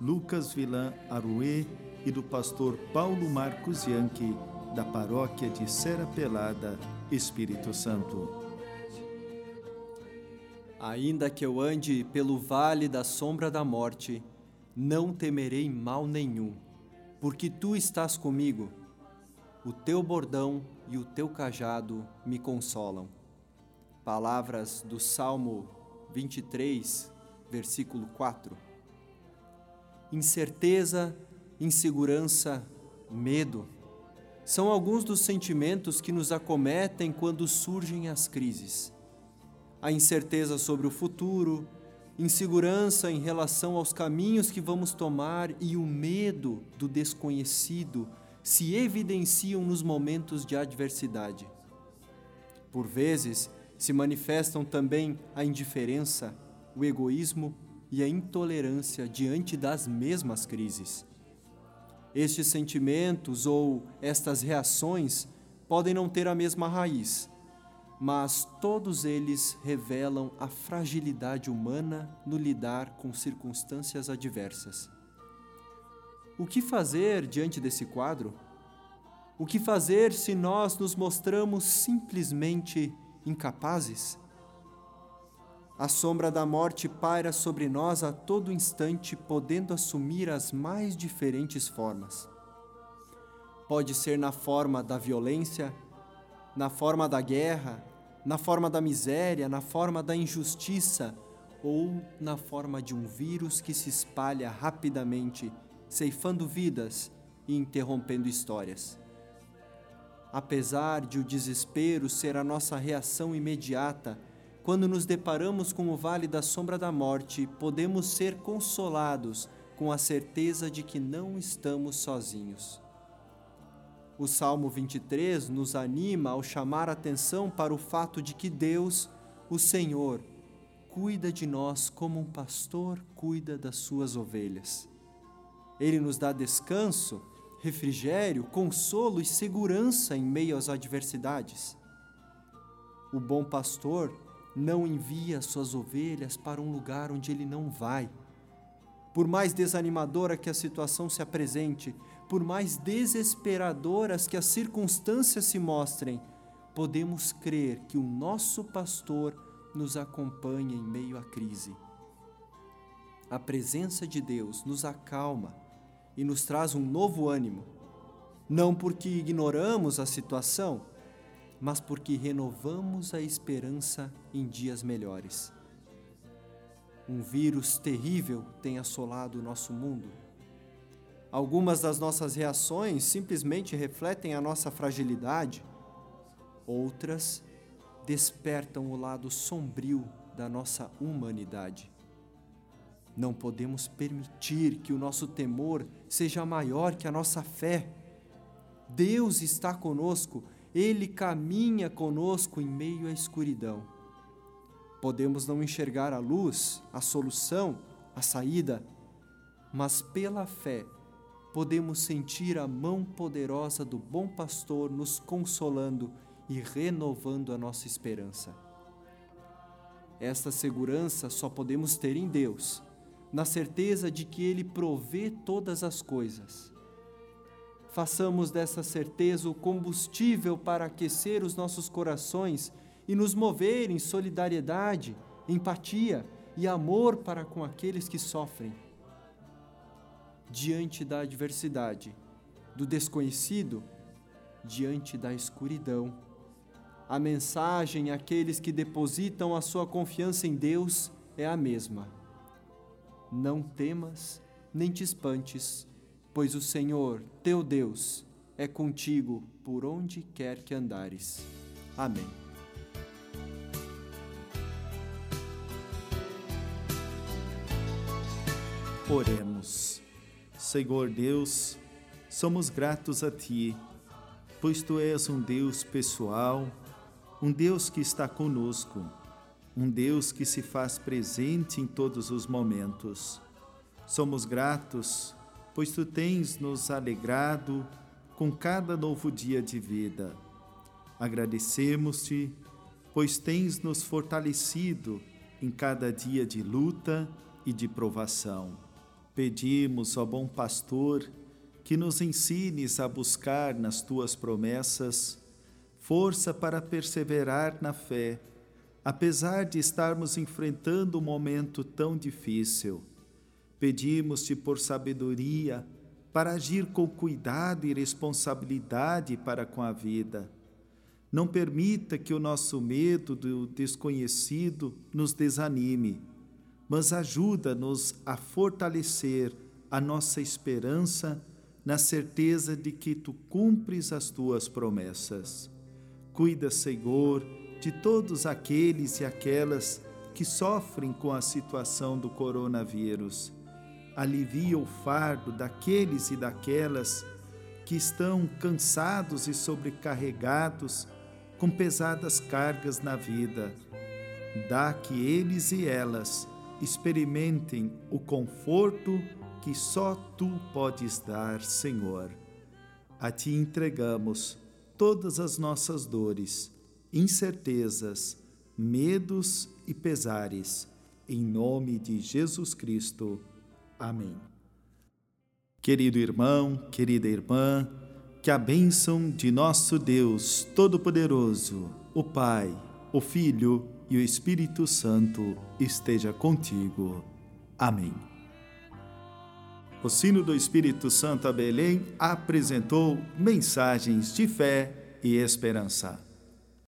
Lucas Vilan Aruê e do pastor Paulo Marcos Yankee, da paróquia de Serra Pelada, Espírito Santo. Ainda que eu ande pelo vale da sombra da morte, não temerei mal nenhum, porque tu estás comigo. O teu bordão e o teu cajado me consolam palavras do Salmo 23, versículo 4. Incerteza, insegurança, medo são alguns dos sentimentos que nos acometem quando surgem as crises. A incerteza sobre o futuro, insegurança em relação aos caminhos que vamos tomar e o medo do desconhecido se evidenciam nos momentos de adversidade. Por vezes, se manifestam também a indiferença, o egoísmo e a intolerância diante das mesmas crises. Estes sentimentos ou estas reações podem não ter a mesma raiz, mas todos eles revelam a fragilidade humana no lidar com circunstâncias adversas. O que fazer diante desse quadro? O que fazer se nós nos mostramos simplesmente incapazes? A sombra da morte paira sobre nós a todo instante, podendo assumir as mais diferentes formas. Pode ser na forma da violência, na forma da guerra, na forma da miséria, na forma da injustiça ou na forma de um vírus que se espalha rapidamente, ceifando vidas e interrompendo histórias apesar de o desespero ser a nossa reação imediata, quando nos deparamos com o vale da sombra da morte, podemos ser consolados com a certeza de que não estamos sozinhos. O Salmo 23 nos anima ao chamar atenção para o fato de que Deus, o Senhor, cuida de nós como um pastor cuida das suas ovelhas. Ele nos dá descanso refrigério, consolo e segurança em meio às adversidades. O bom pastor não envia suas ovelhas para um lugar onde ele não vai. Por mais desanimadora que a situação se apresente, por mais desesperadoras que as circunstâncias se mostrem, podemos crer que o nosso pastor nos acompanha em meio à crise. A presença de Deus nos acalma e nos traz um novo ânimo, não porque ignoramos a situação, mas porque renovamos a esperança em dias melhores. Um vírus terrível tem assolado o nosso mundo. Algumas das nossas reações simplesmente refletem a nossa fragilidade, outras despertam o lado sombrio da nossa humanidade. Não podemos permitir que o nosso temor seja maior que a nossa fé. Deus está conosco, Ele caminha conosco em meio à escuridão. Podemos não enxergar a luz, a solução, a saída, mas pela fé podemos sentir a mão poderosa do bom pastor nos consolando e renovando a nossa esperança. Esta segurança só podemos ter em Deus na certeza de que Ele provê todas as coisas. Façamos dessa certeza o combustível para aquecer os nossos corações e nos mover em solidariedade, empatia e amor para com aqueles que sofrem. Diante da adversidade, do desconhecido, diante da escuridão, a mensagem àqueles que depositam a sua confiança em Deus é a mesma não temas, nem te espantes, pois o Senhor, teu Deus, é contigo por onde quer que andares. Amém. Oremos. Senhor Deus, somos gratos a Ti, pois Tu és um Deus pessoal, um Deus que está conosco, um Deus que se faz presente em todos os momentos. Somos gratos, pois Tu tens nos alegrado com cada novo dia de vida. Agradecemos-te, pois tens nos fortalecido em cada dia de luta e de provação. Pedimos, ó bom pastor, que nos ensines a buscar nas tuas promessas força para perseverar na fé, apesar de estarmos enfrentando um momento tão difícil. Pedimos-te por sabedoria para agir com cuidado e responsabilidade para com a vida. Não permita que o nosso medo do desconhecido nos desanime mas ajuda-nos a fortalecer a nossa esperança na certeza de que tu cumpres as tuas promessas. Cuida, Senhor, de todos aqueles e aquelas que sofrem com a situação do coronavírus. Alivia o fardo daqueles e daquelas que estão cansados e sobrecarregados com pesadas cargas na vida. Dá que eles e elas experimentem o conforto que só tu podes dar, Senhor. A ti entregamos todas as nossas dores, incertezas, medos e pesares, em nome de Jesus Cristo. Amém. Querido irmão, querida irmã, que a bênção de nosso Deus Todo-Poderoso, o Pai, o Filho e o Espírito Santo esteja contigo. Amém. O sino do Espírito Santo a Belém apresentou mensagens de fé e esperança.